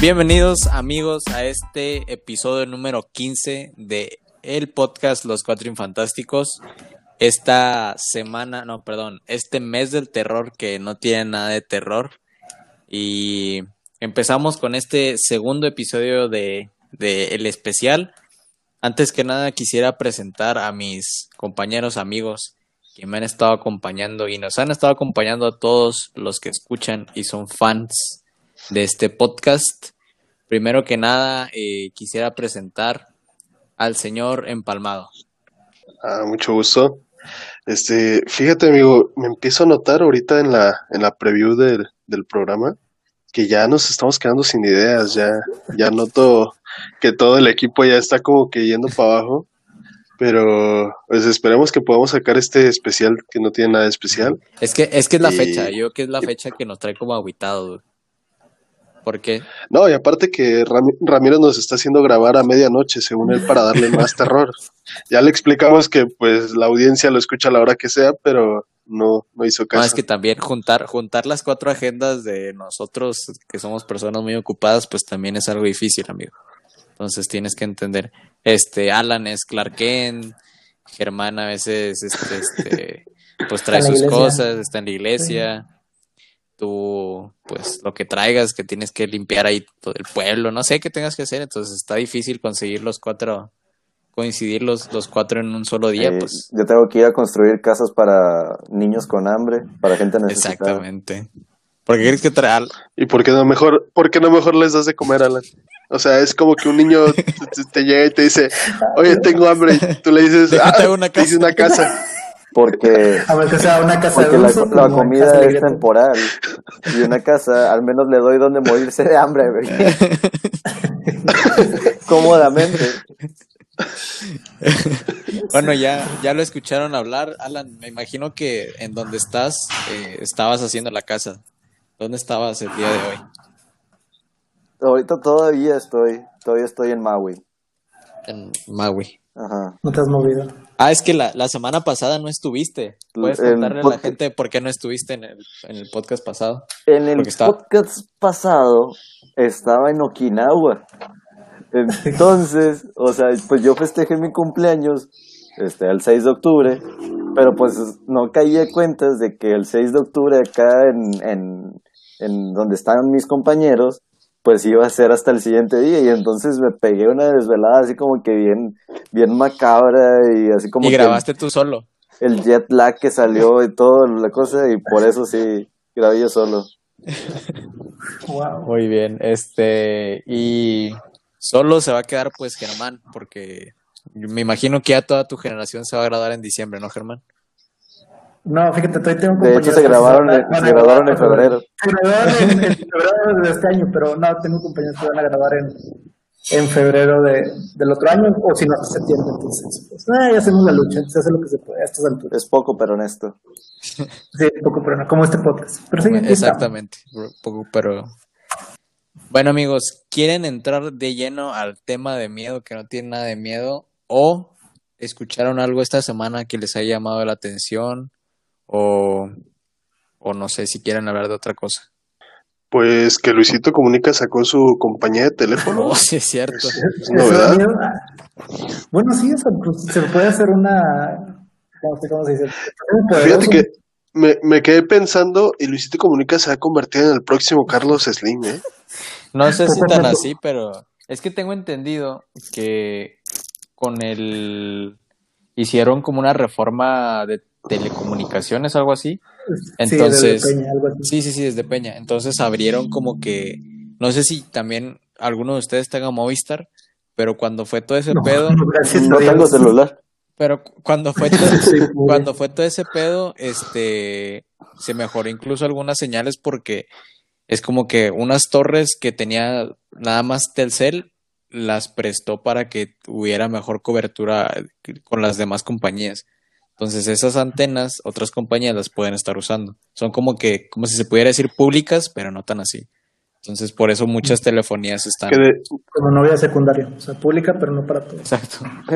Bienvenidos amigos a este episodio número 15 de el podcast Los Cuatro Infantásticos. Esta semana, no, perdón, este mes del terror que no tiene nada de terror. Y empezamos con este segundo episodio de, de El Especial. Antes que nada quisiera presentar a mis compañeros amigos que me han estado acompañando y nos han estado acompañando a todos los que escuchan y son fans de este podcast. Primero que nada, eh, quisiera presentar al señor Empalmado. Ah, mucho gusto. Este, fíjate, amigo, me empiezo a notar ahorita en la, en la preview del, del programa que ya nos estamos quedando sin ideas, ya, ya noto que todo el equipo ya está como que yendo para abajo. Pero pues esperemos que podamos sacar este especial que no tiene nada de especial. Es que es que es la Y- fecha, yo creo que es la fecha que nos trae como aguitados. ¿Por qué? No, y aparte que Rami- Ramiro nos está haciendo grabar a medianoche, según él, para darle más terror. Ya le explicamos que pues la audiencia lo escucha a la hora que sea, pero no, no hizo No, caso. es que también juntar, juntar las cuatro agendas de nosotros, que somos personas muy ocupadas, pues también es algo difícil, amigo. Entonces tienes que entender. Este, Alan es Clark Kent, Germán a veces, este, este, pues trae sus iglesia. cosas, está en la iglesia. Tú, pues lo que traigas, que tienes que limpiar ahí todo el pueblo, no sé qué tengas que hacer, entonces está difícil conseguir los cuatro, coincidir los, los cuatro en un solo día, Eh, pues. Yo tengo que ir a construir casas para niños con hambre, para gente necesitada. Exactamente. Porque quieres que traer ¿Y por qué no mejor, por qué no mejor les das de comer, Alan? O sea, es como que un niño te, te- llega y te dice, oye, tengo hambre, y tú le dices, ah, una te hice casa". una casa. Porque, A ver, que sea una casa porque de la, uso. la como comida casa es temporal. Y una casa, al menos le doy donde morirse de hambre. Cómodamente. Bueno, ya, ya lo escucharon hablar, Alan. Me imagino que en donde estás eh, estabas haciendo la casa. ¿Dónde estabas el día de hoy? Ahorita todavía estoy, todavía estoy en Maui. En Maui. Ajá. No te has movido. Ah, es que la, la semana pasada no estuviste. ¿Puedes El contarle a la gente por qué no estuviste en el, en el podcast pasado? En el estaba- podcast pasado estaba en Okinawa. Entonces, o sea, pues yo festejé mi cumpleaños este, el 6 de octubre, pero pues no caí a cuentas de que el 6 de octubre acá en, en, en donde estaban mis compañeros, pues iba a ser hasta el siguiente día y entonces me pegué una desvelada así como que bien, bien macabra y así como Y que grabaste tú solo. el jet lag que salió y todo la cosa y por eso sí grabé yo solo. Wow. Muy bien. Este, y solo se va a quedar pues Germán, porque me imagino que ya toda tu generación se va a graduar en diciembre, ¿no, Germán? No, fíjate, todavía tengo De hecho, compañeros se que grabaron, en- van a se graduaron en grabar, febrero. Se graduaron en, en febrero de este año, pero no, tengo compañeros que van a grabar en, en febrero de, del otro año, o si no, hasta septiembre. Entonces, pues, ah, ya hacemos la lucha, se hace lo que se puede a estas alturas. Es poco, pero honesto. Sí, poco, pero no, como este podcast. Pero sí. Exactamente, poco, pero bueno amigos, ¿quieren entrar de lleno al tema de miedo que no tiene nada de miedo o escucharon algo esta semana que les haya llamado la atención o, o no sé si quieren hablar de otra cosa? Pues que Luisito Comunica sacó su compañía de teléfono. Oh, sí es cierto. Es ¿Eso novedad. Bueno, sí, eso, pues, se puede hacer una. No sé cómo se dice. Fíjate que me, me quedé pensando y Luisito Comunica se va a convertir en el próximo Carlos Slim, ¿eh? No sé si tan así, pero es que tengo entendido que con el hicieron como una reforma de telecomunicaciones, algo así. Entonces, Sí, desde Peña, algo así. Sí, sí, sí, desde Peña. Entonces abrieron como que, no sé si también alguno de ustedes tenga Movistar, pero cuando fue todo ese No, pedo, no, tengo celular. pero cu- cuando fue todo, Sí, cuando fue todo ese pedo, este, se mejoró incluso algunas señales porque es como que unas torres que tenía nada más Telcel las prestó para que hubiera mejor cobertura con las demás compañías. Entonces esas antenas otras compañías las pueden estar usando. Son como que, como si se pudiera decir públicas, pero no tan así. Entonces por eso muchas telefonías están. Que de- Como novia secundaria, o sea, pública, pero no para todos. Exacto.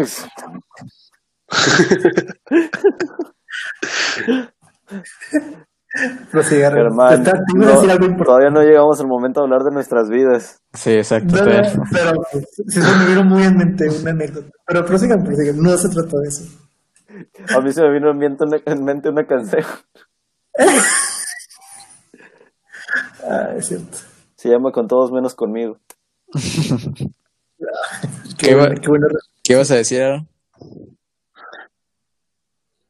Germán, iba a no, decir algo importante. todavía no llegamos al momento de hablar de nuestras vidas. Sí, exacto. No, no. pero sí se me vino muy en mente una anécdota. Pero prosigan, prosigan. No se trata de eso. A mí se me vino en mente una, en mente una canción. Ah, es cierto. Se llama Con todos menos conmigo. Qué, ¿Qué bueno, va- qué bueno. ¿Qué ibas a decir, Aaron?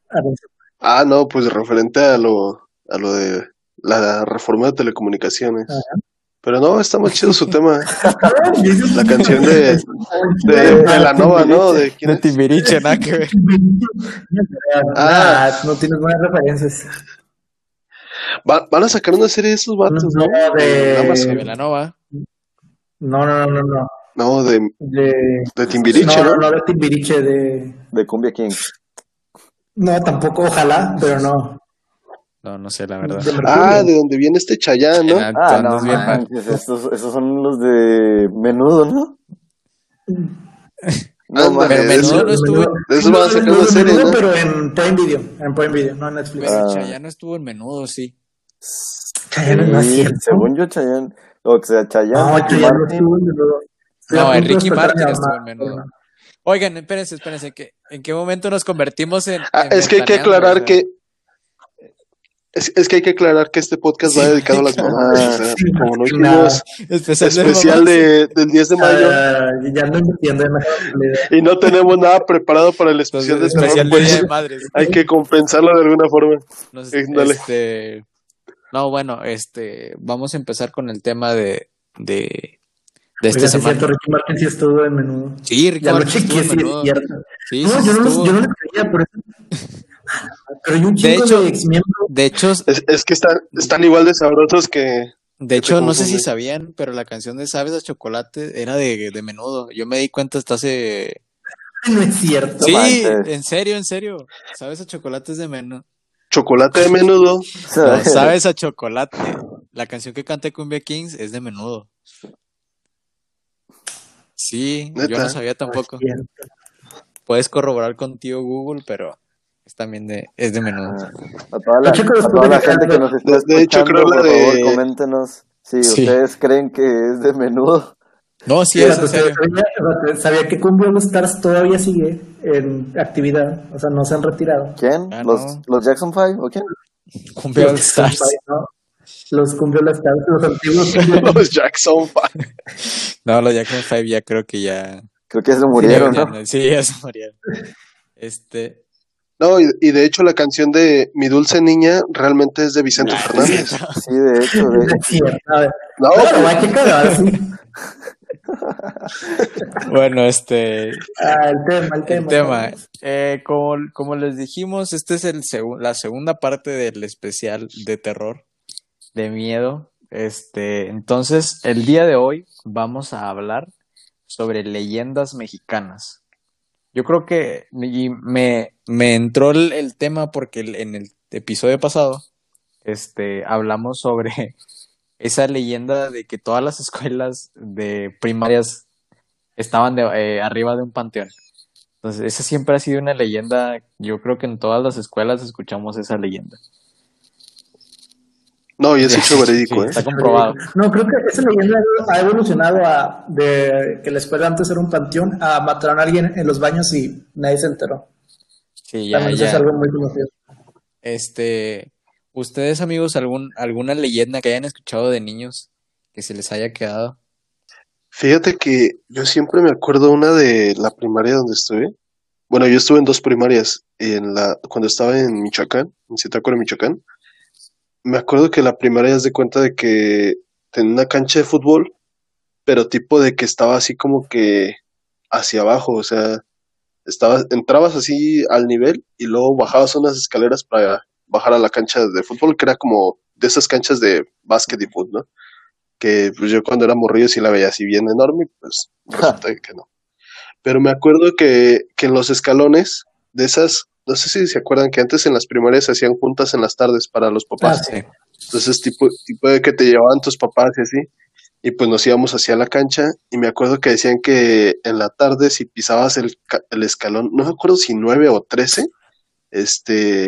Aranza. Ah, no, pues referente a lo, a lo de la reforma de telecomunicaciones. Pero no, está más chido su tema. La canción de, de, de la Nova, ¿no? De quién es? Timbiriche, nada que ver. Ah, no tienes buenas referencias. Va- van a sacar una serie de esos vatos, ¿no? No, de- Amazon. De Velanova. No, no, no, no, no. No, de, De... de Timbiriche, no, ¿no? no, no de Timbiriche, de... De Cumbia King. No, tampoco, ojalá, pero no. No, no sé, la verdad. Ah, de donde viene este Chayán, ¿no? Ah, Ah, no, manches, estos, esos son los de menudo, ¿no? No, Ándale, Pero menudo eso- no estuvo. de eso van a sacar una serie, ¿no? Pero en Prime Video, en Prime Video, no en Netflix. Pero Ah. Chayanne estuvo en menudo, sí. No es Sí, cierto. según yo, Chayanne. O sea, Chayanne. No, no Martin. estuvo en menudo. No, Enrique Martin estuvo en menudo. no. Oigan, espérense, espérense. ¿qué- ¿En qué momento nos convertimos en.? Ah, en es que hay que aclarar que es, es que hay que aclarar que este podcast va dedicado a las mamás. O sea, como no hicimos Especial, de especial de, del 10 de mayo Ah, ya no entiendo. y no tenemos nada preparado para el especial de Entonces, especial terror, de Día pues, de Madres. hay que compensarlo de alguna forma. Nos- Eh, este, no, bueno, este, vamos a empezar con el tema de, de, de esta Oiga, sí es semana. cierto, Ricky Martin sí estuvo en menudo. Sí, Ricky Ya lo Martin sí es menudo. cierto. Sí, No, sí, yo no, yo no lo creía, por eso. Pero hay un De chingo hecho- de. De hecho, Es, es que están, están igual de sabrosos que de hecho, no sé si sabían, pero la canción de Sabes a Chocolate era de, de menudo. Yo me di cuenta hasta hace. No es cierto. Sí, manches. en serio, en serio. Sabes a Chocolate es de menudo. chocolate de menudo. No, Sabes a Chocolate. La canción que canta Cumbia Kings es de menudo. Sí, yo no sabía tampoco. Puedes corroborar contigo Google, pero es también de, es de menudo. A toda la, Yo checo a toda de la que gente que nos está De- de hecho, escuchando, creo la por favor, coméntenos si Sí. ustedes creen que es de menudo. No, sí, Sí, es serio. sabía, que Cumbia All Stars todavía sigue en actividad, o sea, no se han retirado. ¿Quién? Ah, ¿Los, no. ¿Los Jackson 5 o quién? Cumbia All Los Stars. ¿no? Los Cumbia All Stars, los antiguos Los Jackson Five. No, los Jackson 5 ya creo que ya. Creo que se murieron, ya- ¿no? Sí, ya se murieron. Este. No, y, y de hecho la canción de Mi Dulce Niña realmente es de Vicente Fernández. Sí, de hecho, de No ver. No, Claro, hay que cagar, sí. Bueno, este. Ah, el tema, el tema. El tema. Eh, como, como les dijimos, esta es el segu- la segunda parte del especial de terror, de miedo. Este, entonces, el día de hoy vamos a hablar sobre leyendas mexicanas. Yo creo que y me, me entró el, el tema porque el- en el episodio pasado este, hablamos sobre esa leyenda de que todas las escuelas de primarias estaban de, eh, arriba de un panteón. Entonces, esa siempre ha sido una leyenda. Yo creo que en todas las escuelas escuchamos esa leyenda. no, y es hecho verídico, Sí, ¿eh? Está comprobado. No, creo que esa leyenda ha evolucionado a de que la escuela antes era un panteón a mataron a alguien en los baños y nadie se enteró. Sí, ya, También ya. es algo muy conocido. Este, ustedes amigos, algún, alguna leyenda que hayan escuchado de niños que se les haya quedado. Fíjate que yo siempre me acuerdo una de la primaria donde estuve. Bueno, yo estuve en dos primarias. En la, cuando estaba en Michoacán, en Zitácuaro, Michoacán. Me acuerdo que la primaria es de cuenta de que tenía una cancha de fútbol, pero tipo de que estaba así como que hacia abajo, o sea, estaba, entrabas así al nivel y luego bajabas unas escaleras para bajar a la cancha de fútbol, que era como de esas canchas de básquet y fútbol, ¿no? Que pues yo cuando era morrillo sí la veía así bien enorme, pues resulta que no. Pero me acuerdo que, que en los escalones de esas, no sé si se acuerdan que antes en las primarias se hacían juntas en las tardes para los papás. Ah, sí. Entonces, tipo, tipo de que te llevaban tus papás y así. Y pues nos íbamos hacia la cancha. Y me acuerdo que decían que en la tarde, si pisabas el, el escalón, no me acuerdo si nueve o trece, este,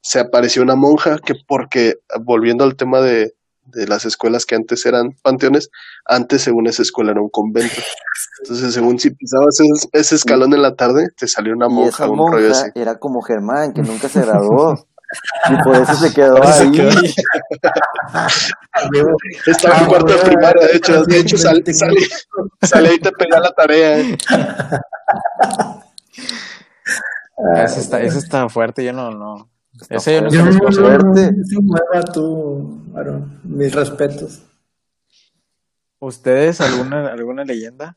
se apareció una monja que porque, volviendo al tema de, de las escuelas que antes eran panteones, antes según esa escuela era un convento. Entonces, según si pisabas ese, ese escalón en la tarde, te salió una Y monja, un rollo así. era como Germán, que nunca se graduó. Y por eso se quedó eso se ahí. quedó ahí. Estaba en Ah, cuarto de primaria, de hecho, de hecho sal- sí, salí, salí y te pega la tarea. eh. Ese está, ese está fuerte, yo no, no. Ese yo no Yo no, no, nueva tú, Aaron. Mis respetos. ¿Ustedes alguna, alguna leyenda?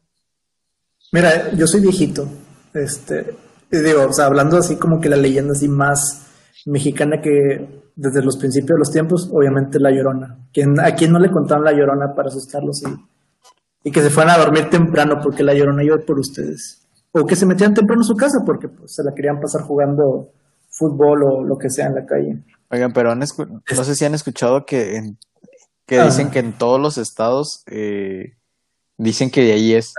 Mira, yo soy viejito. Este, y digo, o sea, hablando así como que la leyenda así más mexicana que desde los principios de los tiempos, obviamente la Llorona. ¿Quién, ¿A quién no le contaron la Llorona para asustarlos y, y que se fueran a dormir temprano porque la Llorona iba por ustedes? O que se metieran temprano en su casa porque pues, se la querían pasar jugando fútbol o lo que sea en la calle. Oigan, pero han escu- no sé si han escuchado que, en- que Ah. dicen que en todos los estados eh, dicen que de ahí es.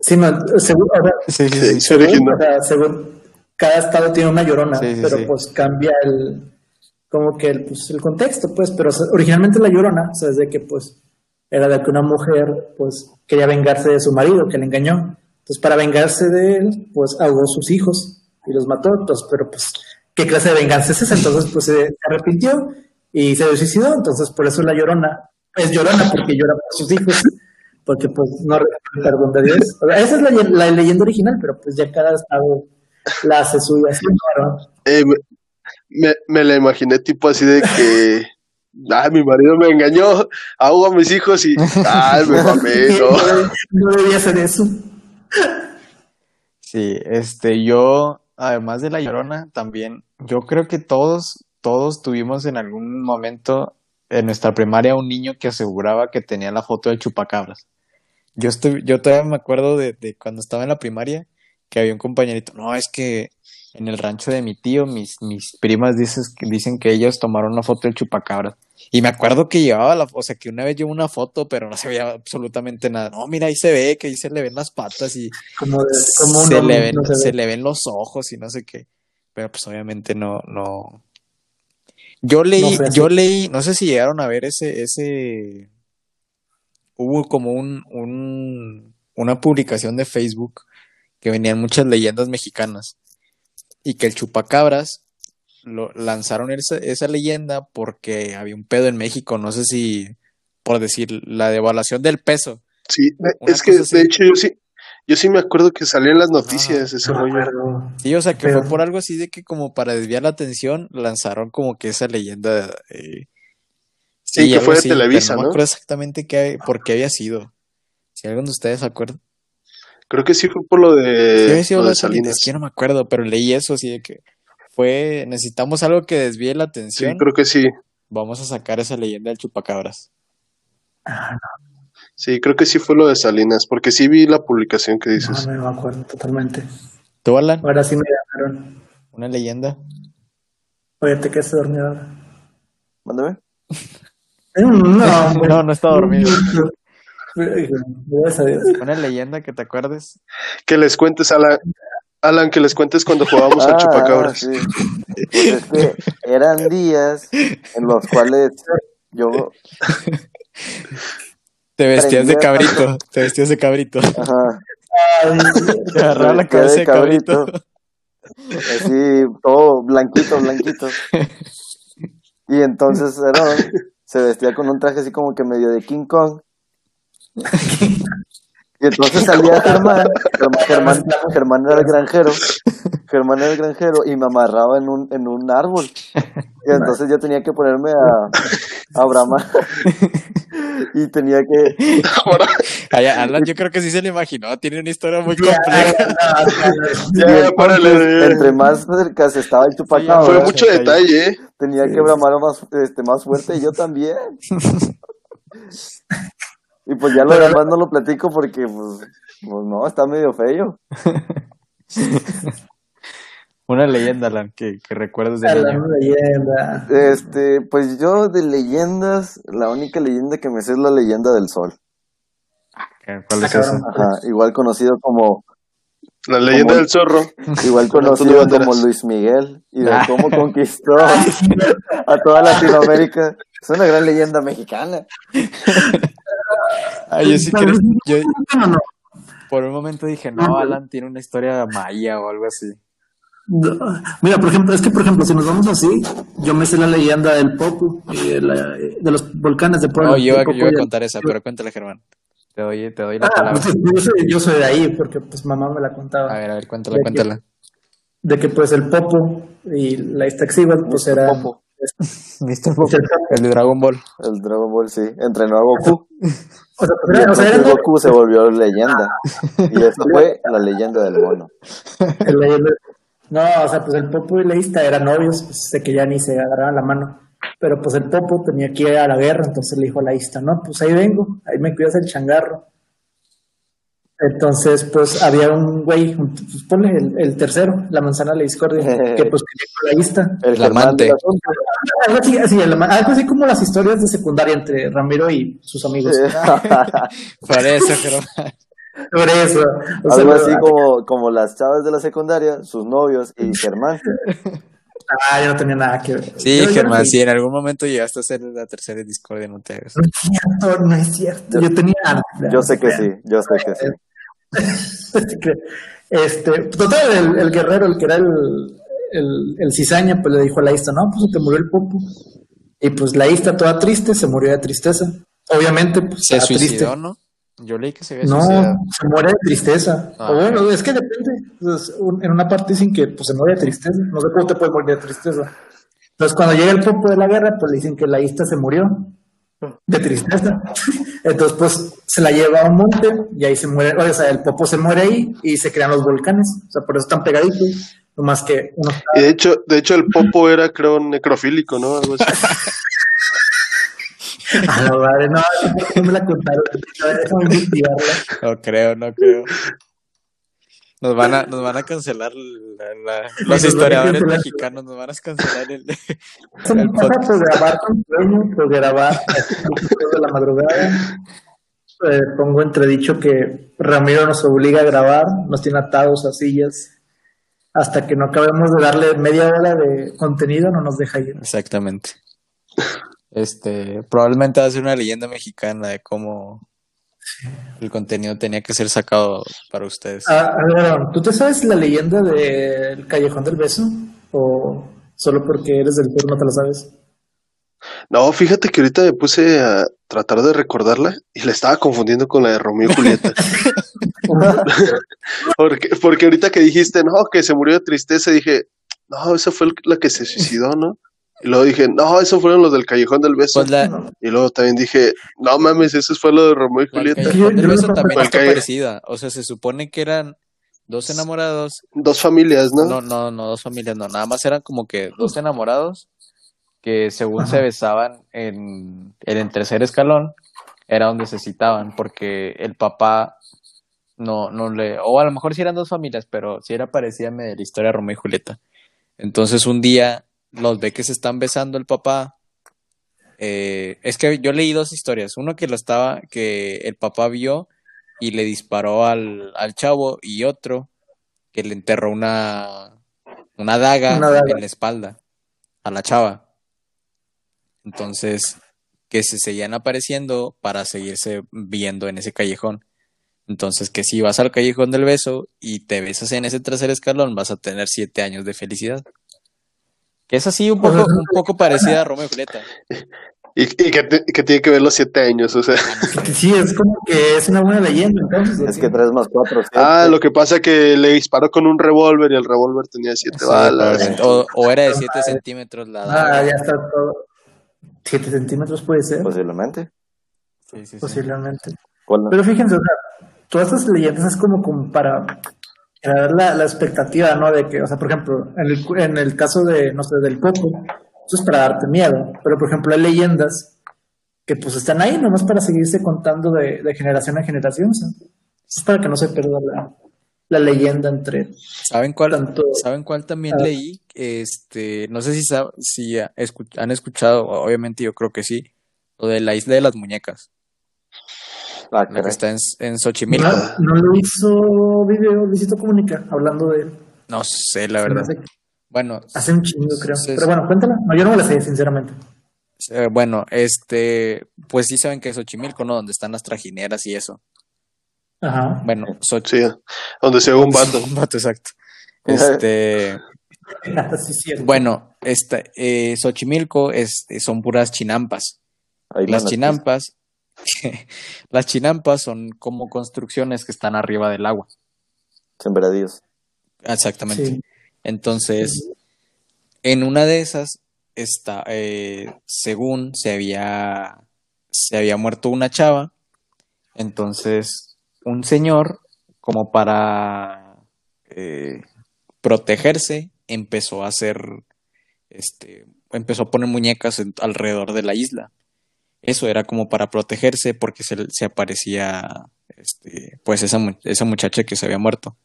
Sí, no, según, Sí, sí, Sí, sí. se originó. O sea, según cada estado tiene una llorona, Sí, sí, pero sí. pues cambia el como que el, pues, el contexto, pues, pero o sea, originalmente la llorona, o sea, es de que pues era de que una mujer pues quería vengarse de su marido que le engañó. Entonces, para vengarse de él, pues ahogó sus hijos y los mató, pues, pero pues, ¿qué clase de venganza es esa? Entonces, pues se, arrepintió y se suicidó, entonces por eso la llorona es llorona porque llora por sus hijos. Porque pues no recibe el perdón de Dios. O sea, esa es la, la leyenda original, pero pues ya cada estado la hace suya. Eh, me, me la imaginé tipo así de que, ah, mi marido me engañó, ahogo a mis hijos y, ay, me mamé, no. No debía hacer eso. Sí, este, yo, además de la Llorona, también, yo creo que todos, todos tuvimos en algún momento en nuestra primaria un niño que aseguraba que tenía la foto del chupacabras. Yo estoy, yo todavía me acuerdo de, de cuando estaba en la primaria que había un compañerito, no, es que en el rancho de mi tío, mis, mis primas dices, dicen que ellos tomaron una foto del chupacabras. Y me acuerdo que llevaba la, o sea, que una vez llevó una foto, pero no se veía absolutamente nada. No, mira, ahí se ve, que ahí se le ven las patas y Como, como se, le ven, no se le ven los ojos y no sé qué. Pero pues obviamente no, no. Yo leí, No yo leí, no sé si llegaron a ver ese, ese, hubo como un, un, una publicación de Facebook que venían muchas leyendas mexicanas y que el chupacabras lo lanzaron esa, esa leyenda porque había un pedo en México, no sé si, por decir, la devaluación del peso. Sí, Una es que así. de hecho yo sí, yo sí me acuerdo que salía en las noticias ese No me rollo. Sí, o sea, que Pero- fue por algo así de que como para desviar la atención lanzaron como que esa leyenda. eh, Sí, que fue de así, Televisa, no me ¿no? acuerdo exactamente qué, por qué había sido. Si alguno de ustedes se acuerda. Creo que sí fue por lo Sí, de, sido lo de Salinas. es que no me acuerdo, pero leí eso así de que fue, necesitamos algo que desvíe la Sí, atención, creo que sí. vamos a sacar esa leyenda del chupacabras. Sí, creo que sí fue lo de Salinas, porque sí vi la publicación que dices. No, no me acuerdo totalmente. ¿Tú, Alan? Ahora sí me ganaron. ¿Una leyenda? Oye, te quedaste dormido ahora. Mándame. No, hombre. No, no está dormido. Gracias a Dios. ¿Una leyenda que te acuerdes? Que les cuentes, Alan, Alan, que les cuentes cuando jugábamos al Ah, chupacabras. sí. Pues es que eran días en los cuales yo, Te vestías de cabrito, te vestías de cabrito. ajá, Ay, Te agarraba la cabeza de cabrito. cabrito. así, todo blanquito, blanquito. Y entonces se vestía con un traje así como que medio de King Kong. Y entonces salía Germán, Germán, Germán era el granjero, Germán era el granjero y me amarraba en un, en un árbol. Y entonces yo tenía que ponerme a, a bramar. Y tenía que, Ahora, Ay, Alan, yo creo que sí se lo imaginó, tiene una historia muy compleja. ya, entre más cerca se estaba el Sí, chupacabra, Fue ahora mucho detalle, ¿eh? tenía que bramar más, este, más fuerte y yo también. Y pues ya lo Pero- demás no lo platico porque, pues, pues no, está medio feo. Una leyenda, Alan, que, que recuerdes de a la niño. leyenda. Este, pues yo de leyendas, la única leyenda que me sé es la leyenda del sol. ¿Cuál es Ah, esa? cabrón. Ajá, igual conocido como La leyenda Como- del zorro. igual Con conocido como. Luis Miguel, y de Ah. cómo conquistó a toda Latinoamérica. Es una gran leyenda mexicana. Ay, yo sí Tal creo- vez- yo No, no. por un momento dije, no, Alan tiene una historia maya o algo así. Mira, por ejemplo, es que por ejemplo, si nos vamos así, yo me sé la leyenda del Popu y de, la- de los volcanes de Puebla. No, yo Popo yo iba y a contar esa, pero cuéntale, Germán. Te doy, te doy la Ah, palabra. pues, yo, soy, yo soy de ahí porque pues mamá me la contaba. A ver, a ver, cuéntala, De que- cuéntala. De que pues el Popo y la Iztaccíhuatl pues era... Popo. ¿Viste el, Popo. el de Dragon Ball? El Dragon Ball, sí. Entrenó a Goku. O sea, pues, era- o sea, entonces era Goku se volvió leyenda. Y esta fue la leyenda del mono. no, o sea, pues el Popo y la Ista eran novios, pues de que ya ni se agarraban la mano. Pero pues el Popo tenía que ir a la guerra, entonces le dijo a la Ista, no, pues ahí vengo, ahí me cuidas el changarro. Entonces, pues había un güey, pues ponle el, el tercero, la manzana de la discordia, que pues la Ista. El amante. Algo así, así, el- algo así como las historias de secundaria entre Ramiro y sus amigos. Por eso, Germán. Por eso. o sea, Algo pero- así como, como las chavas de la secundaria, sus novios y Germán. Ah, yo no tenía nada que ver. Sí, Yo- yo Germán, no- si en algún momento llegaste a ser la tercera discordia, no te hagas. No es cierto, no es cierto. Yo tenía. Yo sé que sí, yo sé que sí. Este, total, el, el guerrero, el que era el, el, el cizaña, pues le dijo a la Ista, no, pues se te murió el popo. Y pues la Ista, toda triste, se murió de tristeza. Obviamente, pues Se suicidó, triste. ¿no? Yo leí que se había No, suicidado. se muere de tristeza. Ah, o bueno, es que depende. Pues, un- en una parte dicen que pues, se muere de tristeza. No sé cómo te puede morir de tristeza. Entonces, cuando llega el popo de la guerra, pues le dicen que la Ista se murió de tristeza. Entonces, pues se la lleva a un monte y ahí se muere. O sea, el popo se muere ahí y se crean los volcanes. O sea, por eso están pegaditos. No más que uno Y de hecho, de hecho el Popo era, creo, necrofílico, ¿no? Algo así. A la madre, no, no me la contaron. No creo, no creo. Nos van a, nos van a cancelar la- la- los historiadores mexicanos, nos van a cancelar el, el podcast. por grabar con sueño, por grabar de la madrugada. Eh, pongo entredicho que Ramiro nos obliga a grabar, nos tiene atados a sillas. Hasta que no acabemos de darle media hora de contenido, no nos deja ir. Exactamente. Este, probablemente va a ser una leyenda mexicana de cómo el contenido tenía que ser sacado para ustedes. Ah, a ver, Aaron, ¿tú te sabes la leyenda del Callejón del Beso? ¿O solo porque eres del sur no te la sabes? No, fíjate que ahorita me puse a tratar de recordarla y la estaba confundiendo con la de Romeo y Julieta. porque, porque ahorita que dijiste, no, que se murió de tristeza, dije, no, esa fue la que se suicidó, ¿no? Y luego dije, no, esos fueron los del Callejón del Beso. Pues la. Y luego también dije, no mames, eso fue lo de Romeo y Julieta. Callejón del Yo- yo Beso también está calle- parecida. O sea, se supone que eran dos enamorados. Dos familias, ¿no? No, no, no, dos familias, no. Nada más eran como que dos enamorados que según se besaban en, en el tercer escalón era donde se citaban porque el papá no, no le, o a lo mejor sí eran dos familias, pero sí era parecida a la historia de Romeo y Julieta. Entonces un día los ve que se están besando el papá. Eh, es que yo leí dos historias. Uno que lo estaba, que el papá vio y le disparó al, al chavo, y otro que le enterró una, una daga Una daga. en la espalda a la chava. Entonces, que se seguían apareciendo para seguirse viendo en ese callejón. Entonces, que si vas al callejón del beso y te besas en ese tercer escalón, vas a tener siete años de felicidad. Que es así un poco, un poco parecida a Romeo y Julieta. Y, y que tiene que ver los siete años, o sea. Sí, es como que es una buena leyenda, entonces. Es que 3 más 4, Ah, lo que pasa que le disparó con un revólver y el revólver tenía siete Sí, balas. o, o era de 7 centímetros la Ah, ya está todo. ¿Siete centímetros puede ser? Posiblemente. Sí, sí, sí. Posiblemente. Pero fíjense, o sea, todas estas leyendas es como, como para crear la, la expectativa, ¿no? De que, o sea, por ejemplo, en el, en el caso de, no sé, del coco, eso es para darte miedo. Pero, por ejemplo, hay leyendas que pues están ahí nomás para seguirse contando de, de generación a generación. sea, es para que no se pierda la, la leyenda entre ¿Saben cuál, tanto... ¿Saben cuál también Ah. leí? Este, no sé si, si han escuchado, obviamente yo creo que sí, lo de la isla de las muñecas. Ah, la que está en, en Xochimilco. No, no lo hizo video Luisito Comunica, hablando de él. No sé, la verdad. Bueno, hace un chingo, creo. Sí, Pero bueno, cuéntala. No, yo no me la sé, sinceramente. eh, bueno, este, pues sí saben que es Xochimilco, ¿no? Donde están las trajineras y eso. Ajá. Bueno, Xoch- Sí, donde se ve un vato. Un vato, exacto. Este, sí, cierto. bueno, esta, eh, Xochimilco es, son puras chinampas. Ahí Las la chinampas, las chinampas son como construcciones que están arriba del agua. Sembradíos. Exactamente. Sí. Entonces, en una de esas, está, eh, según se había, se había muerto una chava, entonces un señor, como para eh, protegerse, empezó a hacer, este, empezó a poner muñecas en- alrededor de la isla. Eso era como para protegerse porque se, se aparecía, este, pues esa, esa muchacha que se había muerto.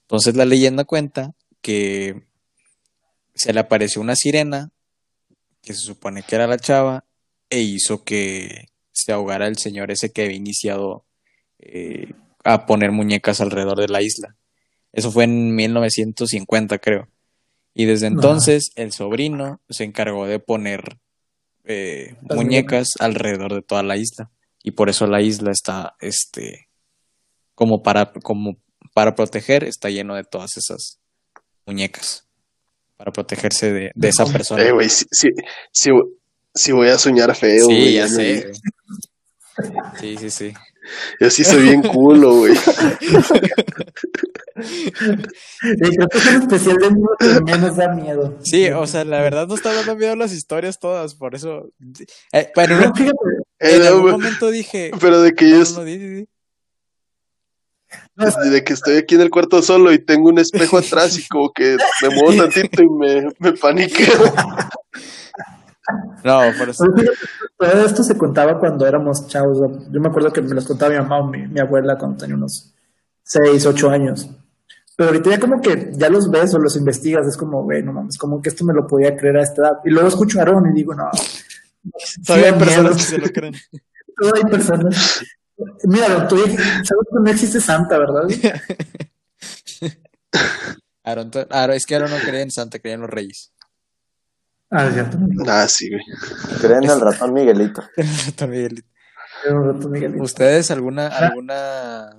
Entonces la leyenda cuenta que se le apareció una sirena, que se supone que era la chava, e hizo que se ahogara el señor ese que había iniciado eh, a poner muñecas alrededor de la isla. Eso fue en 1950, creo. Y desde entonces el sobrino se encargó de poner eh, muñecas alrededor de toda la isla. Y por eso la isla está, este, como para, como para proteger, está lleno de todas esas muñecas. Para protegerse de, de esa persona. Eh, güey, sí, sí, sí, sí voy a soñar feo, Sí, ya sé. Sí, sí, sí. Yo sí soy bien culo, güey. Es especial de miedo que menos da miedo. Sí, o sea, la verdad no está dando miedo las historias todas, por eso. Eh, pero en, No, fíjate, Eh, en algún güey, momento dije. pero de que yo no, no, di, di, di. de que estoy aquí en el cuarto solo y tengo un espejo atrás y como que me muevo tantito y me, me paniqueo. No, por eso. Todo esto se contaba cuando éramos chavos. Yo me acuerdo que me los contaba mi mamá o mi, mi abuela cuando tenía unos 6, 8 años. Pero ahorita ya como que ya los ves o los investigas, es como, güey, no mames, como que esto me lo podía creer a esta edad. Y luego escucho a Aaron y digo, no. Todavía hay personas miedo. que se lo creen. Todavía hay personas. Mira, Aaron, tú sabes que no existe Santa, ¿verdad? Aaron, Aaron- es que Aaron no creía en Santa, creía en los reyes. Ah, es cierto. Ah, sí, güey. Creen en el ratón Miguelito. Ratón Miguelito. Era un rato, Miguelito. ¿Ustedes alguna, alguna,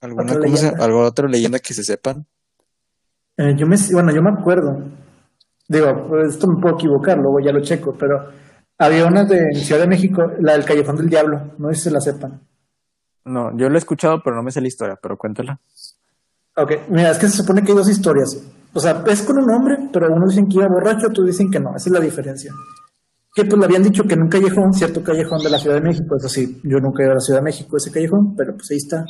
alguna, Otra ¿cómo se- leyenda. alguna otra leyenda que se sepan? Eh, yo me, bueno, yo me acuerdo. Digo, esto me puedo equivocar, luego ya lo checo, pero había una de Ciudad de México, la del Callejón del Diablo, no sé si se la sepan. No, yo lo he escuchado, pero no me sé la historia, pero cuéntala. Ok, mira, es que se supone que hay dos historias. O sea, es con un hombre, pero unos dicen que iba borracho, otros dicen que no, esa es la diferencia. Que pues le habían dicho que en un callejón, cierto callejón de la Ciudad de México, eso sí, yo nunca he ido a la Ciudad de México, ese callejón, pero pues ahí está.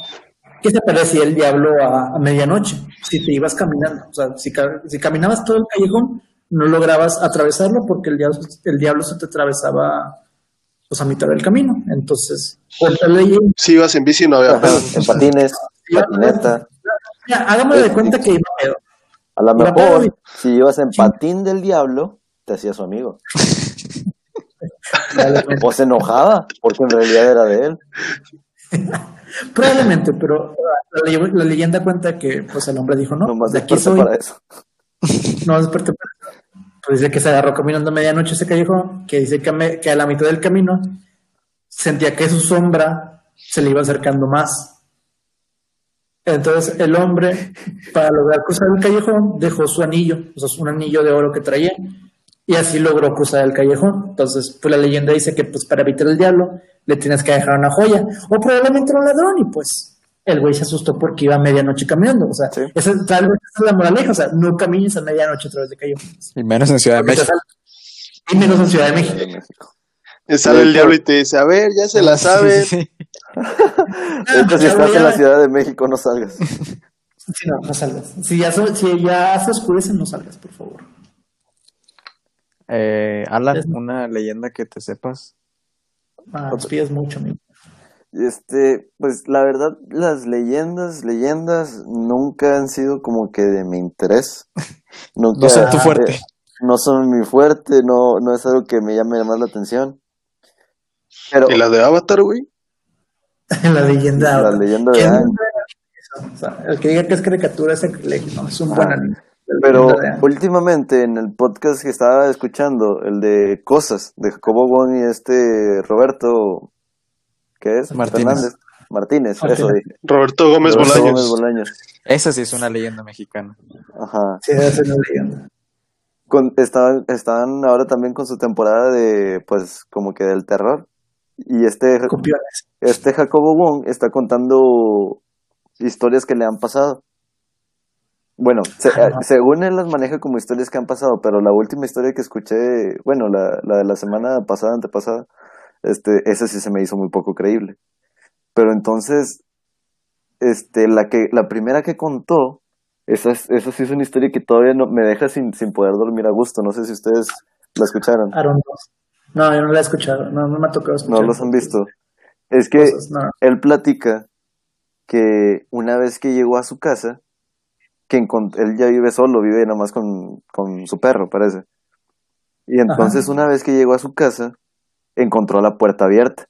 Que se aparecía el diablo a, a medianoche, si te ibas caminando. O sea, si, ca- si caminabas todo el callejón, no lograbas atravesarlo porque el diablo, el diablo se te atravesaba pues a mitad del camino. Entonces, por la ley, Si ibas en bici no había Ajá, pedo. en patines, patineta. Hágame de cuenta que iba. A lo mejor, si ibas en patín del diablo, te hacía su amigo. O se enojaba, porque en realidad era de él. Probablemente, pero la, ley- la leyenda cuenta que pues el hombre dijo, no, Nomás de aquí soy, para eso. no desperté para eso. Pues dice que se agarró caminando a medianoche ese callejón, que dice que a, me- que a la mitad del camino sentía que su sombra se le iba acercando más. Entonces el hombre, para lograr cruzar el callejón, dejó su anillo, o sea, un anillo de oro que traía, y así logró cruzar el callejón. Entonces, pues la leyenda dice que pues para evitar el diablo le tienes que dejar una joya, o probablemente era un ladrón, y pues el güey se asustó porque iba a medianoche caminando. O sea, Sí. esa, es- tal vez esa es la moraleja, o sea, no camines a medianoche a través de callejones. Y menos en Ciudad de México. Y menos en Ciudad de México. Sale el diablo y te dice, a ver, ya se la sabe. Sí, sí, sí. De hecho, si estás en la Ciudad de México, no salgas. Sí, no, no salgas. Si ya, so- si ya se oscurece, no salgas, por favor. Eh, Alan, Es- una leyenda que te sepas. Ah, nos pides mucho, amigo. Este, pues la verdad, las leyendas, leyendas nunca han sido como que de mi interés. Nunca, No son tu eh, fuerte. no son mi fuerte, no, no es algo que me llame más la atención. Pero ¿Y la de Avatar, güey? la leyenda. La leyenda de ¿Quién Aang. o sea, el que diga que es caricatura es sacrilegio, no, es un buen Ajá. anime. Pero de últimamente en el podcast que estaba escuchando, el de Cosas, de Jacobo Wong y este Roberto, ¿qué es? Martínez. Fernández. Martínez, eso dije. Roberto Gómez Roberto Bolaños. Gómez Bolaños. Esa sí es una leyenda mexicana. Ajá. Sí, debe ser una leyenda. Con, estaban, estaban ahora también con su temporada de, pues, como que del terror. Y este, Copiones. este Jacobo Wong está contando historias que le han pasado. Bueno, se- eh, según él las maneja como historias que han pasado, pero la última historia que escuché, bueno, la, la de la semana pasada, antepasada, este, esa sí se me hizo muy poco creíble. Pero entonces, este, la que, la primera que contó, esa, es- esa sí es una historia que todavía no, me deja sin, sin poder dormir a gusto. No sé si ustedes la escucharon. Aaron 2. No, yo no la he escuchado. No, no me ha tocado escuchar. No los han visto. Es que Cosas, no. él platica que una vez que llegó a su casa, que él ya vive solo, vive nada más con, con su perro, parece. Y entonces una vez que llegó a su casa, encontró la puerta abierta.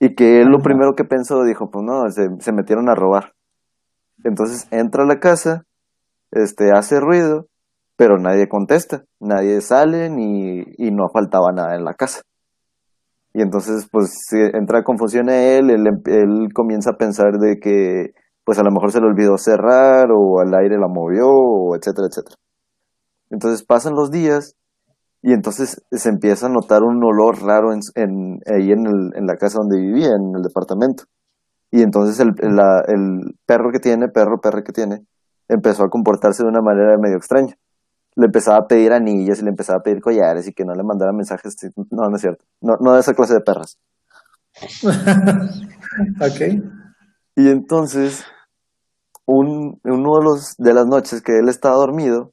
Y que él lo primero que pensó, dijo, pues no, se, se metieron a robar. Entonces entra a la casa, este, hace ruido, pero nadie contesta, nadie sale ni, y no faltaba nada en la casa. Y entonces, pues, sí, entra confusión a él, él, em- él comienza a pensar de que, pues, a lo mejor se le olvidó cerrar, o al aire la movió, o etcétera, etcétera. Entonces pasan los días, y entonces se empieza a notar un olor raro en, en- ahí en, el- en la casa donde vivía, en el departamento. Y entonces el, el perro que tiene, perro, perro que tiene, empezó a comportarse de una manera medio extraña. Le empezaba a pedir anillas y le empezaba a pedir collares y que no le mandara mensajes. No, no es cierto. No, no de esa clase de perras. ok. Y entonces, un, uno de, los, de las noches que él estaba dormido,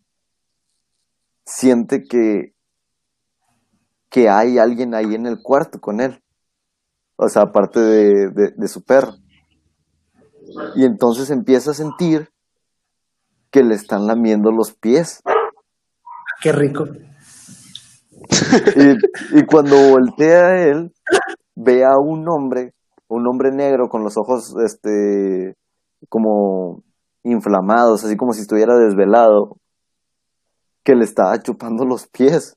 siente que, que hay alguien ahí en el cuarto con él. O sea, aparte de, de, de su perro. Y entonces empieza a sentir que le están lamiendo los pies. Qué rico. Y, y cuando voltea a él, ve a un hombre, un hombre negro con los ojos, este, como inflamados, así como si estuviera desvelado, que le estaba chupando los pies.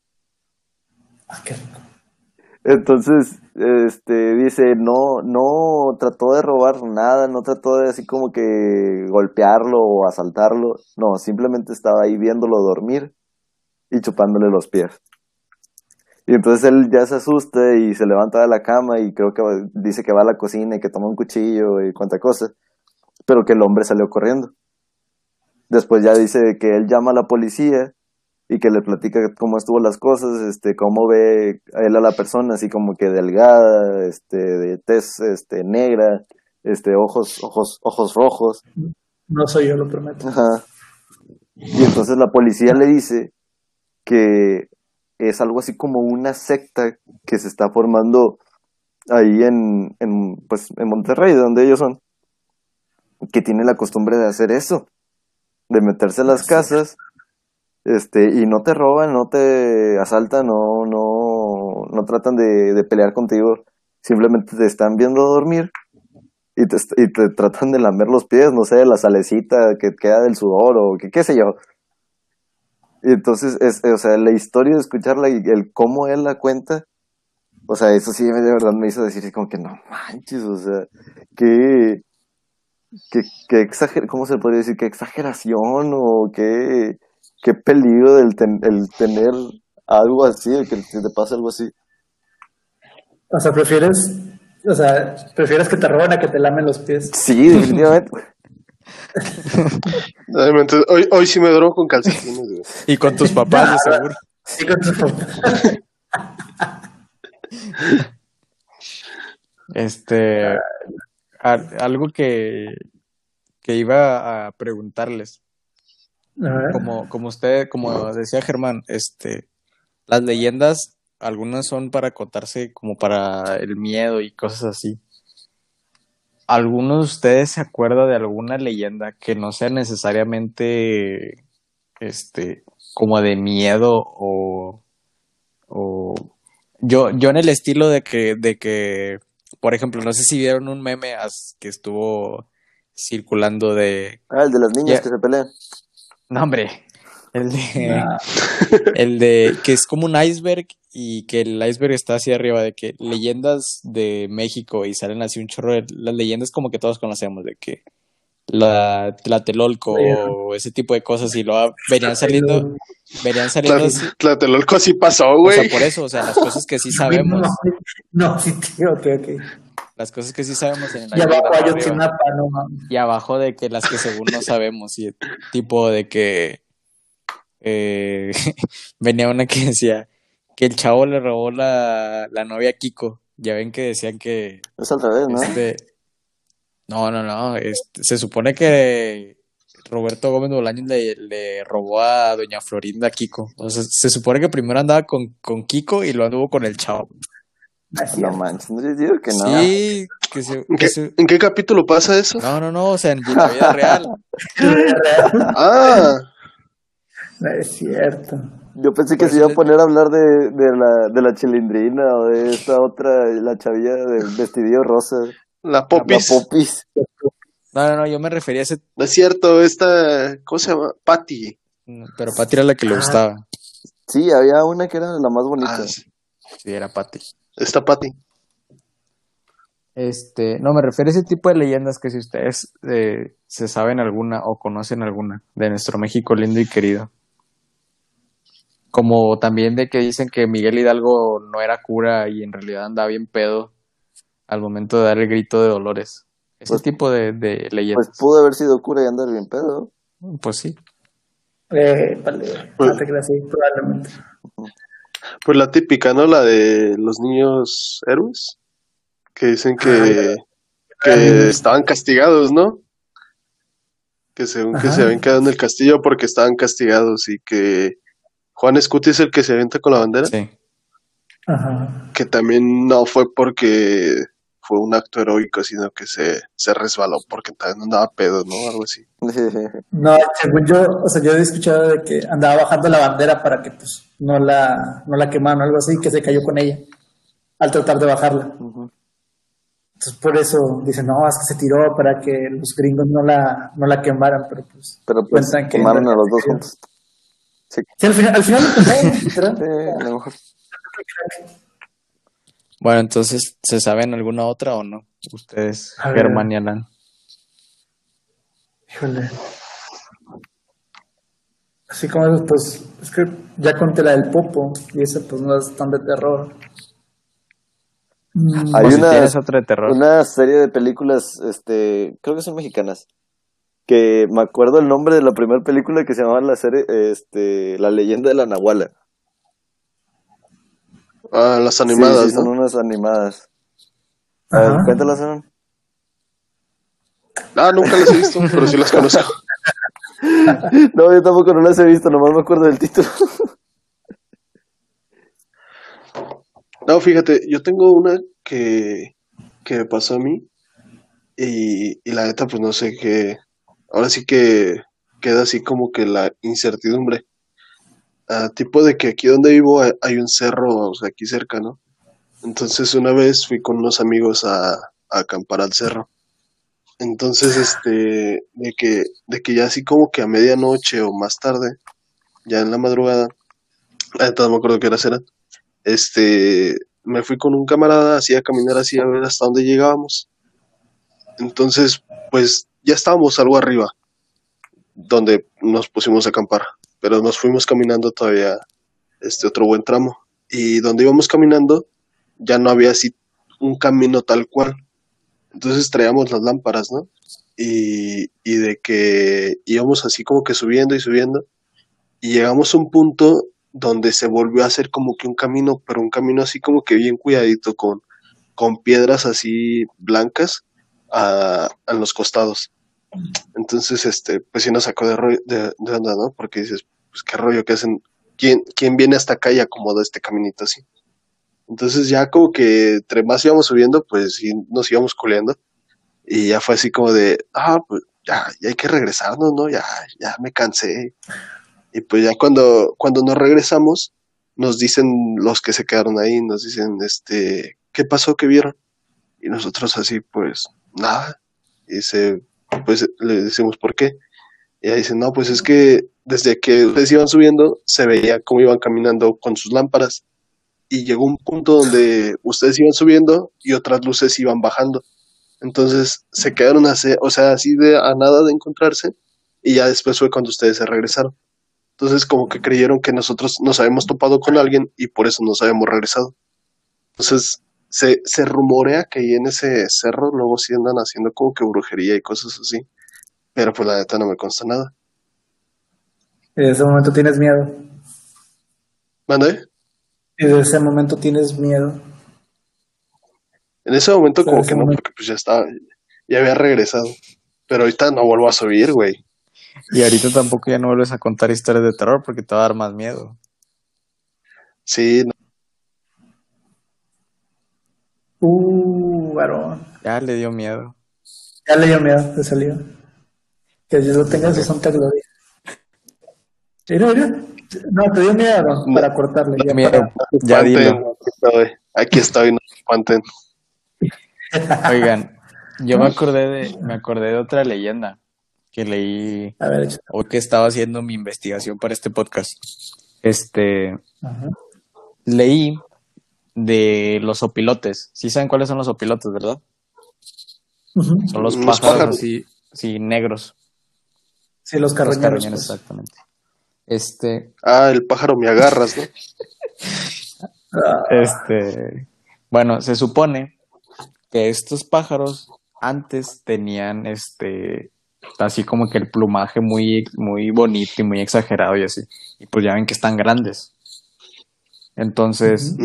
Ah, qué rico. Entonces, este, dice, no, no trató de robar nada, no trató de así como que golpearlo o asaltarlo, no, simplemente estaba ahí viéndolo dormir y chupándole los pies. Y entonces él ya se asusta y se levanta de la cama y creo que va- dice que va a la cocina y que toma un cuchillo y cuanta cosa, pero que el hombre salió corriendo. Después ya dice que él llama a la policía y que le platica cómo estuvo las cosas, este, cómo ve a él a la persona, así como que delgada, este, de tez, este, negra, este, ojos, ojos, ojos rojos. No soy yo, lo prometo. Ajá. Y entonces la policía le dice que es algo así como una secta que se está formando ahí en, en, pues, en Monterrey, de donde ellos son, que tiene la costumbre de hacer eso, de meterse a las casas, este, y no te roban, no te asaltan, no, no, no tratan de, de pelear contigo, simplemente te están viendo dormir y te, y te tratan de lamer los pies, no sé, la salecita que queda del sudor o que, qué sé yo. Y entonces, es, o sea, la historia de escucharla y el cómo él la cuenta, o sea, eso sí de verdad me hizo decir como que no manches, o sea, qué, qué, qué exager, ¿cómo se podría decir? Qué exageración o qué, qué peligro del ten- el tener algo así, el que te pase algo así. O sea, prefieres, o sea, prefieres que te roben a que te lamen los pies. Sí, definitivamente. Hoy, hoy sí me drogo con calcetines, güey. Y con tus papás, de seguro. Sí, con tus papás. Este, a- algo que, que iba a preguntarles, A como, como usted, como decía Germán, este, las leyendas, algunas son para contarse como para el miedo y cosas así. ¿Alguno de ustedes se acuerda de alguna leyenda que no sea necesariamente, este, como de miedo o, o yo, yo en el estilo de que, de que por ejemplo, no sé si vieron un meme que estuvo circulando de... Ah, el de las niñas Ya. que se pelean. No, hombre. El de... El de que es como un iceberg y que el iceberg está hacia arriba de que leyendas de México y salen así un chorro de las leyendas como que todos conocemos de que la Tlatelolco o ese tipo de cosas y luego venían saliendo venían saliendo así, Tlatelolco así pasó, o sea, güey. por eso, o sea, las cosas que sí sabemos, No, no, sí, tío, ok, ok. las cosas que sí sabemos en el Y abajo iceberg hay arriba. Ayotzinapa, no mames. y abajo de que las que según no sabemos y tipo de que eh, venía una que decía que el chavo le robó la, la novia a Kiko ya ven que decían que Es al revés, ¿no? este no no no este, se supone que Roberto Gómez Bolaños le, le robó a doña Florinda a Kiko o sea se supone que primero andaba con, con Kiko y lo anduvo con el chavo No es No manches, no les digo que no. sí que se, ¿En qué, se- en qué capítulo pasa eso? no no no o sea en la vida real Ah, No es cierto. Yo pensé que Por se iba a poner a hablar de, de, la, de la chilindrina o de esta otra, la chavilla del vestidillo rosa. la La Popis. popis. no no no yo me refería a ese No es cierto, esta, ¿cómo se llama? Patty. pero Pati era la que le Ah. gustaba Sí, había una que era la más bonita. Ah, sí, Sí, era Patty. esta Patty. Este, no, me refiero a ese tipo de leyendas que si ustedes eh, se saben alguna o conocen alguna de nuestro México lindo y querido. Como también de que dicen que Miguel Hidalgo no era cura y en realidad andaba bien pedo al momento de dar el grito de Dolores. Ese Pues- tipo de, de leyendas. Pues pudo haber sido cura y andar bien pedo. Pues sí. Eh, vale, Pues- no te creas, sí, probablemente. Pues la típica, ¿no? La de los niños héroes. Que dicen que, que estaban castigados, ¿no? Que según que se habían quedado en el castillo porque estaban castigados y que Juan Escuti es el que se avienta con la bandera. Sí. Ajá. Que también no fue porque fue un acto heroico, sino que se, se resbaló porque también andaba pedo, ¿no? Algo así. No, según yo, o sea, yo he escuchado de que andaba bajando la bandera para que pues no la, no la quemaran o algo así, que se cayó con ella al tratar de bajarla. Entonces por eso dicen, no, es que se tiró para que los gringos no la, no la quemaran, pero pues... Pero pues Cuentan que- quemaron a los dos juntos. Sí, al final, al final. Eh, a lo mejor. Bueno, entonces, ¿se saben alguna otra o no? Ustedes. Germán y Alan. Híjole. Así como eso, pues, es que ya conté la del Popo, y esa pues no es tan de terror. Hay O si una- tienes otra de terror. Una serie de películas, este, creo que son mexicanas. Que me acuerdo el nombre de la primera película que se llamaba la serie, este, La leyenda de la Nahuala. Ah, las animadas, sí, son ¿no? unas animadas. A ver, cuéntalas, Aaron. Ah, nunca las he visto, pero sí las conozco. No, yo tampoco no las he visto, nomás me acuerdo del título. No, fíjate, yo tengo una que, que me pasó a mí y, y la neta, pues no sé qué. Ahora sí que queda así como que la incertidumbre. Ah, tipo de que aquí donde vivo hay, un cerro, o sea, aquí cerca, ¿no? Entonces una vez fui con unos amigos a, acampar al cerro. Entonces, este, de que, de que ya así como que a medianoche o más tarde, ya en la madrugada, neta no me acuerdo qué horas eran, este, me fui con un camarada así a caminar así a ver hasta dónde llegábamos. Entonces, pues ya estábamos algo arriba, donde nos pusimos a acampar, pero nos fuimos caminando todavía este otro buen tramo. Y donde íbamos caminando, ya no había así un camino tal cual. Entonces traíamos las lámparas, ¿no? Y, y de que íbamos así como que subiendo y subiendo. Y llegamos a un punto donde se volvió a hacer como que un camino, pero un camino así como que bien cuidadito, con, con piedras así blancas a, a los costados. Entonces, este, pues sí nos sacó de, rollo- de, de onda, ¿no? Porque dices, pues qué rollo que hacen, ¿quién, quién viene hasta acá y acomoda este caminito así? Entonces ya como que entre más íbamos subiendo, pues sí nos íbamos coleando. Y ya fue así como de, ah, pues ya, ya hay que regresarnos, ¿no? Ya, ya me cansé. Y pues ya cuando, cuando nos regresamos, nos dicen los que se quedaron ahí, nos dicen, este, ¿qué pasó? ¿Qué vieron? Y nosotros así, pues, nada. Y dice, pues le decimos, ¿por qué? Y ella dice, no, pues es que desde que ustedes iban subiendo, se veía cómo iban caminando con sus lámparas. Y llegó un punto donde ustedes iban subiendo y otras luces iban bajando. Entonces se quedaron así, o sea, así de a nada de encontrarse. Y ya después fue cuando ustedes se regresaron. Entonces como que creyeron que nosotros nos habíamos topado con alguien y por eso nos habíamos regresado. Entonces se, se rumorea que ahí en ese cerro luego sí andan haciendo como que brujería y cosas así. Pero pues la neta no me consta nada. Desde ese momento tienes miedo. ¿Mande? Y desde ese momento tienes miedo. En ese momento como ese que no, porque pues ya estaba, ya había regresado. Pero ahorita no vuelvo a subir, güey. Y ahorita tampoco ya no vuelves a contar historias de terror porque te va a dar más miedo. Sí, no, Uh, varón. Ya le dio miedo. Ya le dio miedo, te salió. Que Dios lo tenga en su santa gloria. Mira, mira. No, te dio miedo varón, para cortarle. Ya Miedo. para- Ya dilo. Aquí estoy, aquí estoy, no se espanten. Oigan, yo me acordé de, me acordé de otra leyenda que leí A ver, hoy que estaba haciendo mi investigación para este podcast. Este, Ajá. leí de los opilotes. Sí saben cuáles son los opilotes, ¿verdad? Son los Los pájaros pájaros. así, sí, negros. Sí, los Los carroñeros. pues. exactamente. Este, Ah, el pájaro me agarras, ¿no? Ah, Este, bueno, se supone que estos pájaros antes tenían este, así como que el plumaje muy, muy bonito y muy exagerado y así. Y pues ya ven que están grandes. Entonces.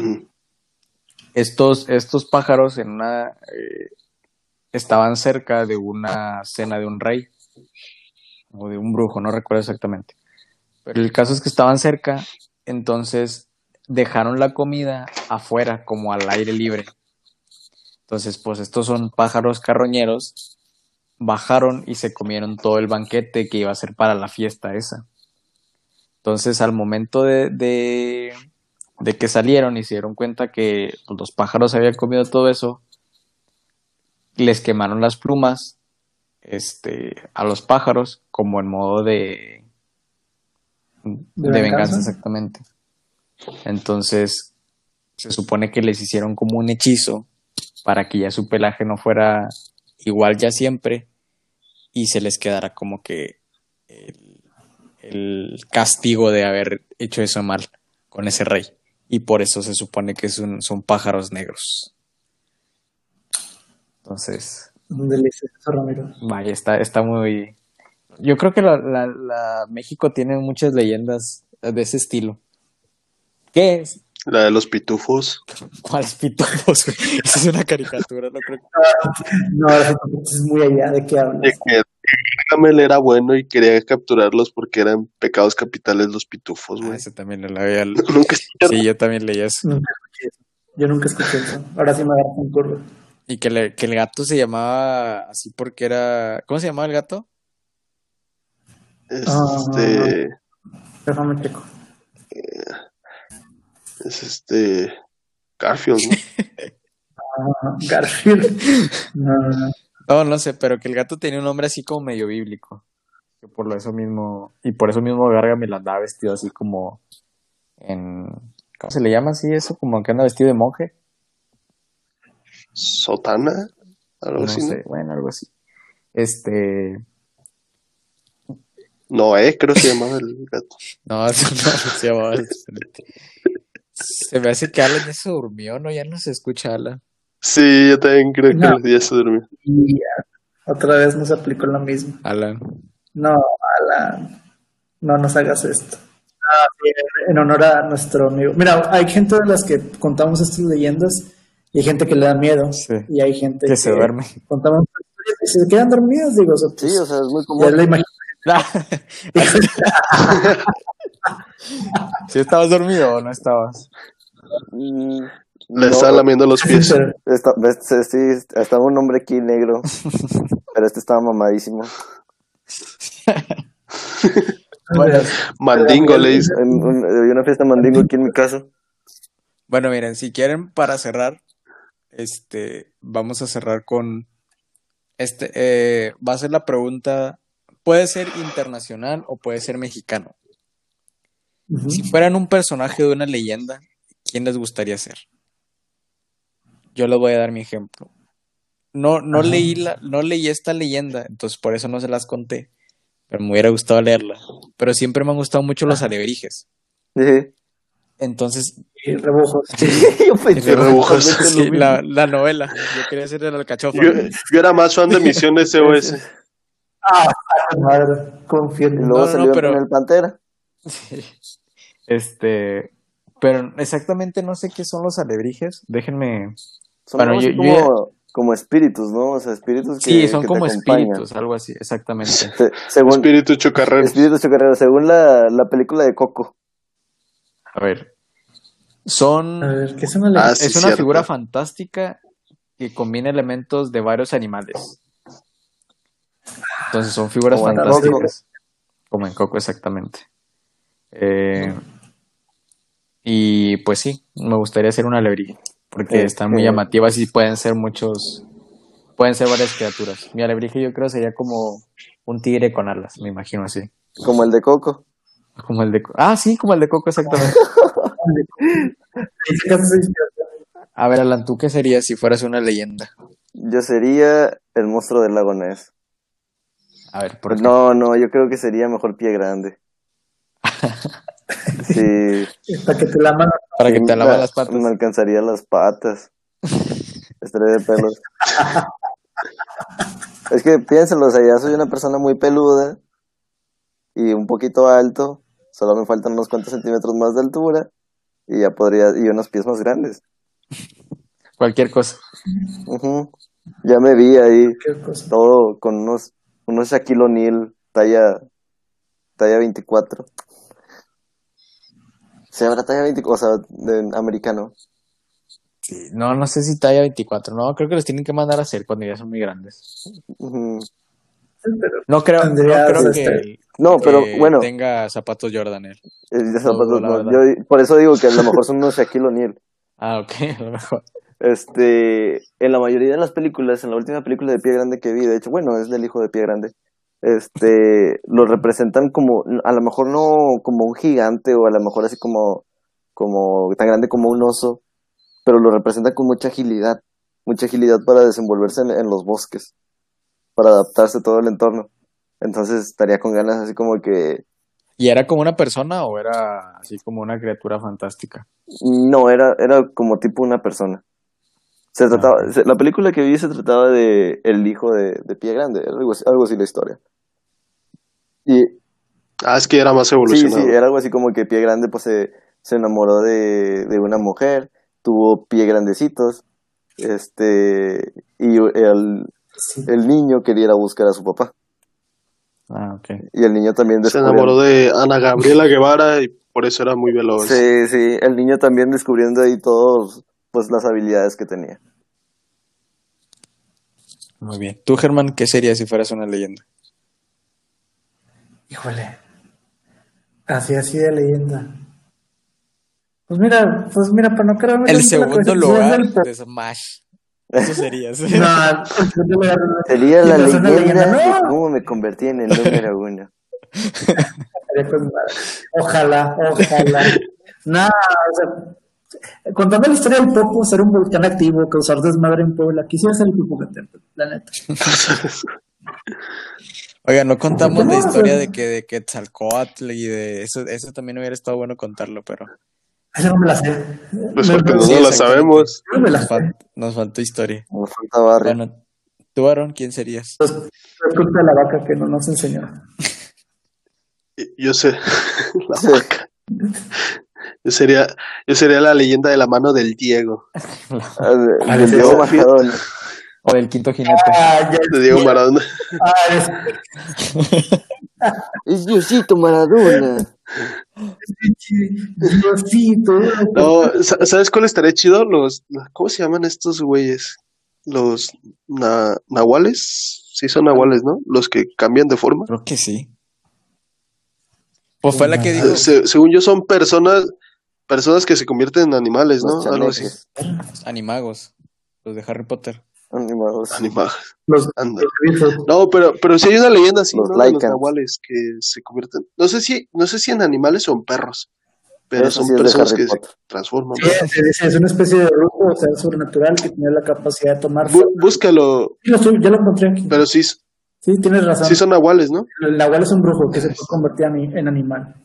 Estos, estos pájaros en una, eh, estaban cerca de una cena de un rey o de un brujo, no recuerdo exactamente. Pero el caso es que estaban cerca, entonces dejaron la comida afuera, como al aire libre. Entonces, pues estos son pájaros carroñeros, bajaron y se comieron todo el banquete que iba a ser para la fiesta esa. Entonces, al momento de, de, de que salieron y se dieron cuenta que pues, los pájaros habían comido todo eso, les quemaron las plumas este, a los pájaros como en modo de, de, ¿De venganza, venganza? exactamente. Entonces, se supone que les hicieron como un hechizo para que ya su pelaje no fuera igual ya siempre y se les quedara como que el, el castigo de haber hecho eso mal con ese rey. Y por eso se supone que son, son pájaros negros. Entonces, un delicioso, Ramiro. Vaya, está, está muy. Yo creo que la, la, la México tiene muchas leyendas de ese estilo. ¿Qué es? La de los pitufos. ¿Cuáles pitufos? Esa es una caricatura, no creo que. No, sí que es muy allá de qué De hablas. que Camel era bueno y quería capturarlos porque eran pecados capitales los pitufos, Ah, güey. ese también lo había. Nunca. Sí, yo también leí eso. Nunca escuché eso. Yo nunca escuché eso. Ahora sí me agarras en curva. Y que, le- que el gato se llamaba así porque era. ¿Cómo se llamaba el gato? Este, Déjame checo. es este Garfield, ¿no? Ah, Garfield. No, no, no. No, no sé, pero que el gato tenía un nombre así como medio bíblico. Que por lo eso mismo. Y por eso mismo Gargamel andaba vestido así como. En. ¿Cómo se le llama así eso? Como que anda vestido de monje. Sotana, algo No así, ¿no? sé, bueno, algo así. Este. Noé, creo que se llamaba el gato. No, eso no se llamaba diferente. Se me hace que Alan se durmió, ¿no? Ya no se escucha Alan. Sí, yo también creo que No. ya se durmió. Y ya, otra vez nos aplicó lo mismo. Alan. No, Alan, no nos hagas esto. Ah, en honor a nuestro amigo. Mira, hay gente de las que contamos estas leyendas y hay gente que le da miedo. Sí. Y hay gente Que se duerme. Contamos y se quedan dormidos, digo. O sea, pues, Sí, o sea, es muy ya común. es la imaginación. ¿Sí estabas dormido o no estabas? Le no, estaba lamiendo los pies. Está, sí, estaba un hombre aquí negro, pero este estaba mamadísimo. Bueno, Mandingo le dice. Había una fiesta mandingo aquí en mi casa. bueno, miren, si quieren, para cerrar, este, vamos a cerrar con este, eh, va a ser la pregunta, puede ser internacional o puede ser mexicano. Si fueran un personaje de una leyenda, ¿quién les gustaría ser? Yo les voy a dar mi ejemplo. No, no Ajá. leí la, no leí esta leyenda, entonces por eso no se las conté. Pero me hubiera gustado leerla. Pero siempre me han gustado mucho los alebrijes. Sí. Entonces, Y rebujos. Yo pensé rebujos. sí, la, la novela. Yo quería ser el alcachofa. Yo, yo era más fan de Misiones SOS. Ah, madre, confío en luego No, no, salió pero- con el Pantera. Sí. Este, pero exactamente no sé qué son los alebrijes. Déjenme. Son Bueno, yo- como, como espíritus, ¿no? O sea, espíritus que Sí, son que como espíritus, algo así, exactamente. Se- según, Espíritu chocarrero. espíritus chocarreros, según la, la película de Coco. A ver. Son. A ver, ¿qué son Ah, es sí, una cierto. figura fantástica que combina elementos de varios animales. Entonces son figuras Como fantásticas. Como en Coco, exactamente. Eh, y pues sí, me gustaría ser una alebrije. Porque están muy llamativas y pueden ser muchos. Pueden ser varias criaturas. Mi alebrije yo creo sería como un tigre con alas, me imagino así. Como el de Coco. Como el de. Ah, sí, como el de Coco, exactamente. A ver, Alan, ¿tú qué serías si fueras una leyenda? Yo sería el monstruo del lago Ness. A ver, ¿por qué? No, no, yo creo que sería mejor pie grande. Sí. para que te la mano. Para que te lavan las patas. Me alcanzaría las patas. Estaré de pelos. es que piénselo, o sea, ya soy una persona muy peluda y un poquito alto. Solo me faltan unos cuantos centímetros más de altura y ya podría, y unos pies más grandes. Cualquier cosa. Ya me vi ahí, todo con unos, unos Shaquille O'Neal, talla, talla 24. Se habrá talla 24, o sea, de americano. Sí, no, no sé si talla 24. No, creo que los tienen que mandar a hacer cuando ya son muy grandes. Pero No creo, no creo este, que, No, pero que bueno, tenga zapatos Jordan él. eh, zapatos no, yo por eso digo que a lo mejor son unos Shaquille O'Neal. Ah, ok, a lo mejor. Este, en la mayoría de las películas, en la última película de Pie Grande que vi, de hecho, bueno, es del hijo de Pie Grande, este, lo representan como, a lo mejor no como un gigante o a lo mejor así como, como tan grande como un oso, pero lo representan con mucha agilidad, mucha agilidad para desenvolverse en, en los bosques, para adaptarse a todo el entorno. Entonces estaría con ganas así como que, ¿Y era como una persona o era así como una criatura fantástica? no, era, era como tipo una persona. Se trataba, se- la película que vi se trataba de el hijo de, de Pie Grande, algo así, algo así la historia. Y Ah, es que era más sí, evolucionado. sí, era algo así como que Pie Grande pues se, se enamoró de, de una mujer, tuvo pie grandecitos, este, y el, sí. el niño quería ir a buscar a su papá. Ah, ok. Y el niño también Se descubrió- enamoró de Ana Gabriela Guevara y por eso era muy veloz. Sí, sí, el niño también descubriendo ahí todos, pues las habilidades que tenía. Muy bien. ¿Tú, Germán, qué sería si fueras una leyenda? Híjole. Así, así de leyenda. Pues mira, pues mira, para no quedarme El segundo lugar pues, de Smash. Eso serías. po- No, de- Sería la pues leyenda de cómo me convertí en el número uno. Ojalá, ojalá. Nada, o sea, contando la historia del Popo, ser un volcán activo, causar desmadre en Puebla, quisiera ser el Popocatépetl, la neta. Oiga, no contamos la historia de que de Quetzalcóatl y de eso, eso también hubiera estado bueno contarlo, pero Esa no me la sé. Pues porque Sí, no la sabemos. no me la nos, sé. fal- nos faltó historia. Como falta barrio. Bueno, tú, Aaron, ¿quién serías? Pues, de la vaca que no nos enseñó. Yo sé. La vaca. Yo sería, yo sería la leyenda de la mano del Diego. Ah, Ah, del Diego sí. O del quinto jinete. Ah, ya. De Diego Maradona. Ah, es- Es Diosito Maradona. Diosito. No, sa- ¿sabes cuál estaría chido? Los, ¿cómo se llaman estos güeyes? Los na- nahuales. Sí son nahuales, ¿no? Los que cambian de forma. Creo que sí. Pues fue la que dijo. Se- según yo son personas, personas que se convierten en animales, ¿no? Algo así. Animagos. los de Harry Potter. Animados. Animados. Los, los. No, pero, pero sí hay una leyenda así, Los ¿no? De los nahuales que se convierten. No sé si, no sé si en animales o en perros. Pero Eso son sí es personas que se transforman. Sí, se dice, es una especie de brujo, o sea, sobrenatural que tiene la capacidad de tomar. Bú- búscalo, Sí, lo estoy- ya lo encontré aquí. pero sí, Sí, tienes razón. sí son nahuales, ¿no? El abuelo es un brujo que se puede convertir en, en animal.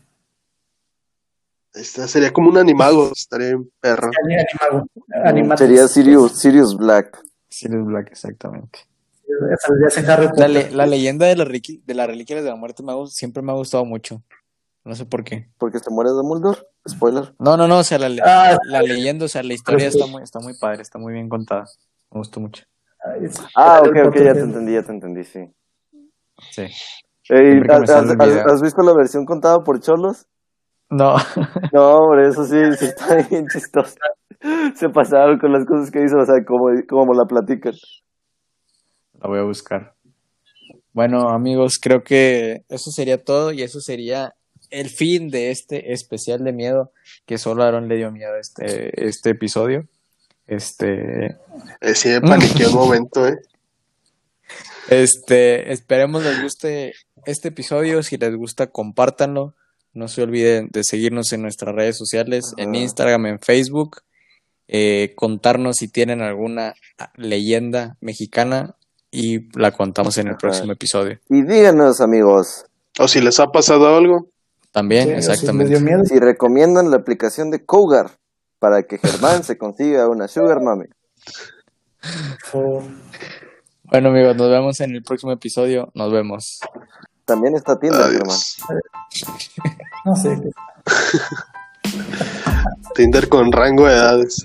Esta sería como un animago, estaría en perro. Animago. Animal. Sería Sirius, Sirius Black. Sirius Black, exactamente. La, Potter. le- la leyenda de, la de las reliquias de la muerte me siempre me ha gustado mucho. No sé por qué. Porque se muere Dumbledore. Spoiler. No, no, no, o sea, la, le- Ah, la leyenda, o sea, la historia está muy, está muy padre, está muy bien contada. Me gustó mucho. Ah, ok, ok, ya te entendí, ya te entendí, sí. Sí. Ey, Siempre que me ¿has, sale el has- video. has visto la versión contada por Cholos? No, No, hombre, eso sí, sí está bien chistoso. Se pasaron con las cosas que hizo, o sea, como, como la platican. la voy a buscar. Bueno, amigos, creo que eso sería todo y eso sería el fin de este especial de miedo que solo a Aaron le dio miedo este, este episodio. Este, sí, me paniqué un momento, ¿eh? Este, esperemos les guste este episodio. Si les gusta, compártanlo. No se olviden de seguirnos en nuestras redes sociales, en. Instagram, en Facebook. Eh, contarnos si tienen alguna leyenda mexicana y la contamos en el Ajá. próximo episodio. Y díganos, amigos, O si les ha pasado algo. También, Sí, si exactamente. miedo. si recomiendan la aplicación de Cougar para que Germán se consiga una Sugar Mami. Bueno, amigos, nos vemos en el próximo episodio. Nos vemos. También está Tinder, Germán. No sé. Tinder con rango de edades.